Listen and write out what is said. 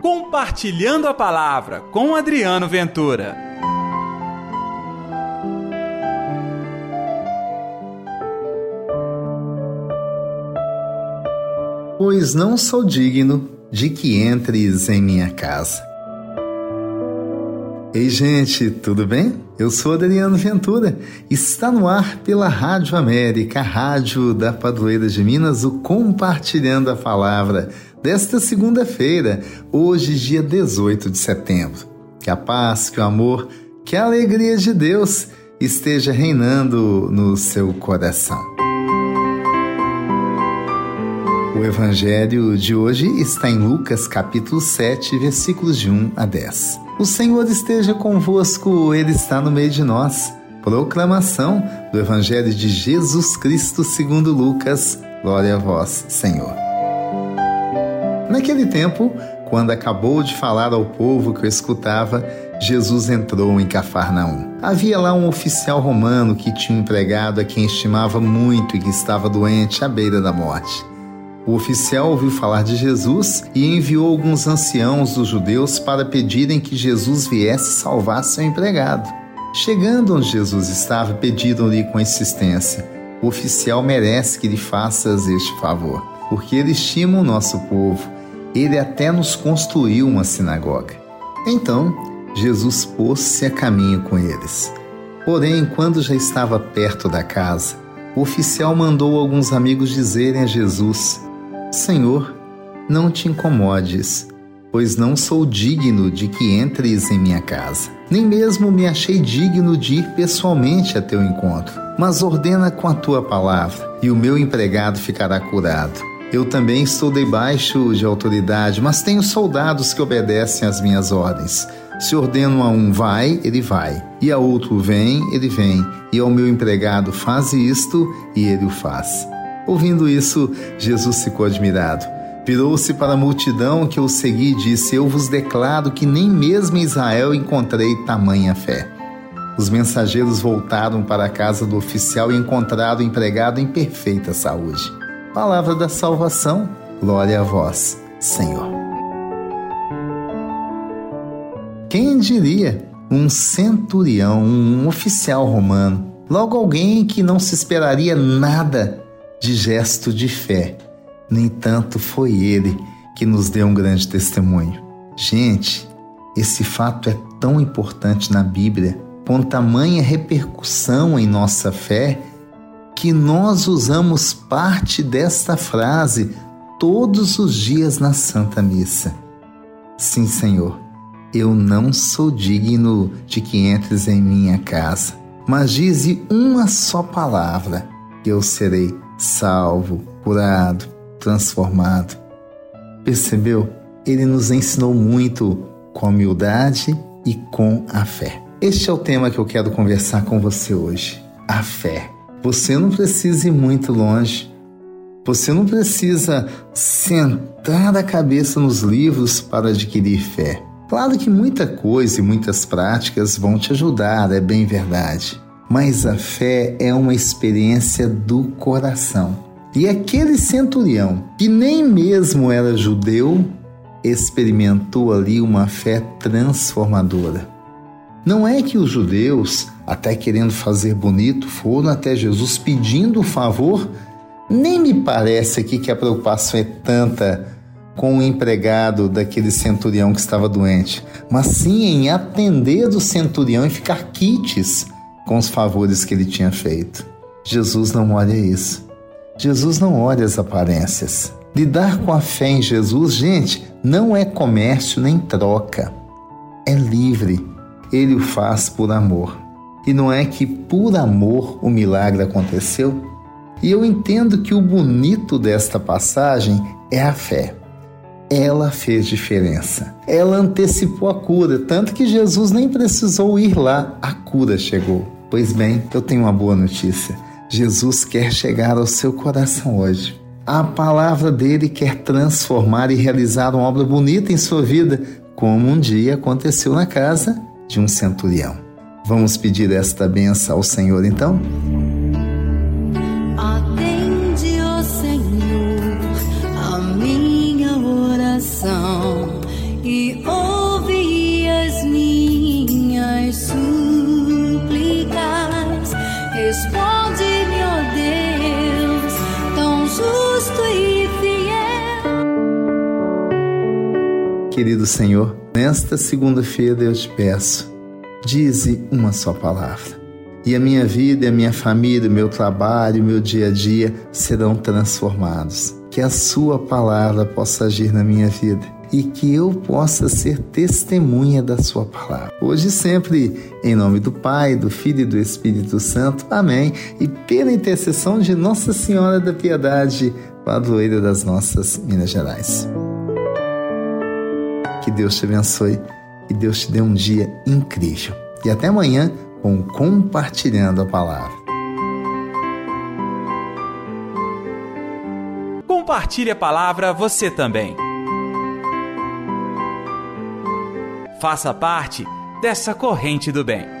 Compartilhando a Palavra com Adriano Ventura. Pois não sou digno de que entres em minha casa. Ei, gente, tudo bem? Eu sou Adriano Ventura. Está no ar pela Rádio América, a rádio da Padroeira de Minas, o Compartilhando a Palavra desta segunda-feira, hoje, dia 18 de setembro. Que a paz, que o amor, que a alegria de Deus esteja reinando no seu coração. O evangelho de hoje está em Lucas capítulo 7, versículos de 1 a 10. O Senhor esteja convosco, ele está no meio de nós. Proclamação do evangelho de Jesus Cristo segundo Lucas. Glória a vós, Senhor. Naquele tempo, quando acabou de falar ao povo que o escutava, Jesus entrou em Cafarnaum. Havia lá um oficial romano que tinha um empregado a quem estimava muito e que estava doente à beira da morte. O oficial ouviu falar de Jesus e enviou alguns anciãos dos judeus para pedirem que Jesus viesse salvar seu empregado. Chegando onde Jesus estava, pediram-lhe com insistência: O oficial merece que lhe faças este favor, porque ele estima o nosso povo ele até nos construiu uma sinagoga. Então, Jesus pôs-se a caminho com eles. Porém, quando já estava perto da casa, o oficial mandou alguns amigos dizerem a Jesus: Senhor, não te incomodes, pois não sou digno de que entres em minha casa. Nem mesmo me achei digno de ir pessoalmente a teu encontro. Mas ordena com a tua palavra, e o meu empregado ficará curado. Eu também estou debaixo de autoridade, mas tenho soldados que obedecem às minhas ordens. Se ordeno a um vai, ele vai, e a outro vem, ele vem, e ao meu empregado faz isto, e ele o faz. Ouvindo isso, Jesus ficou admirado. Virou-se para a multidão que o segui e disse: Eu vos declaro que nem mesmo em Israel encontrei tamanha fé. Os mensageiros voltaram para a casa do oficial e encontraram o empregado em perfeita saúde. Palavra da salvação, glória a vós, Senhor. Quem diria? Um centurião, um oficial romano, logo alguém que não se esperaria nada de gesto de fé. No entanto, foi ele que nos deu um grande testemunho. Gente, esse fato é tão importante na Bíblia, com tamanha repercussão em nossa fé, que nós usamos parte desta frase todos os dias na Santa Missa. Sim, Senhor, eu não sou digno de que entres em minha casa, mas dize uma só palavra que eu serei salvo, curado, transformado. Percebeu? Ele nos ensinou muito com humildade e com a fé. Este é o tema que eu quero conversar com você hoje: a fé. Você não precisa ir muito longe. Você não precisa sentar a cabeça nos livros para adquirir fé. Claro que muita coisa e muitas práticas vão te ajudar, é bem verdade. Mas a fé é uma experiência do coração. E aquele centurião, que nem mesmo era judeu, experimentou ali uma fé transformadora. Não é que os judeus, até querendo fazer bonito, foram até Jesus pedindo favor. Nem me parece aqui que a preocupação é tanta com o empregado daquele centurião que estava doente, mas sim em atender o centurião e ficar quites com os favores que ele tinha feito. Jesus não olha isso. Jesus não olha as aparências. Lidar com a fé em Jesus, gente, não é comércio nem troca. É livre ele o faz por amor. E não é que por amor o milagre aconteceu? E eu entendo que o bonito desta passagem é a fé. Ela fez diferença. Ela antecipou a cura, tanto que Jesus nem precisou ir lá, a cura chegou. Pois bem, eu tenho uma boa notícia. Jesus quer chegar ao seu coração hoje. A palavra dele quer transformar e realizar uma obra bonita em sua vida, como um dia aconteceu na casa de um centurião. Vamos pedir esta benção ao Senhor então? Atende, ó Senhor, a minha oração e ouve as minhas súplicas. Responde-me, ó Deus, tão justo e fiel. Querido Senhor, nesta segunda-feira eu te peço, dize uma só palavra. E a minha vida, a minha família, o meu trabalho, o meu dia a dia serão transformados. Que a Sua palavra possa agir na minha vida e que eu possa ser testemunha da Sua palavra. Hoje e sempre, em nome do Pai, do Filho e do Espírito Santo. Amém. E pela intercessão de Nossa Senhora da Piedade, padroeira das nossas Minas Gerais. Que Deus te abençoe e Deus te dê um dia incrível. E até amanhã com Compartilhando a Palavra. Compartilhe a palavra você também. Faça parte dessa corrente do bem.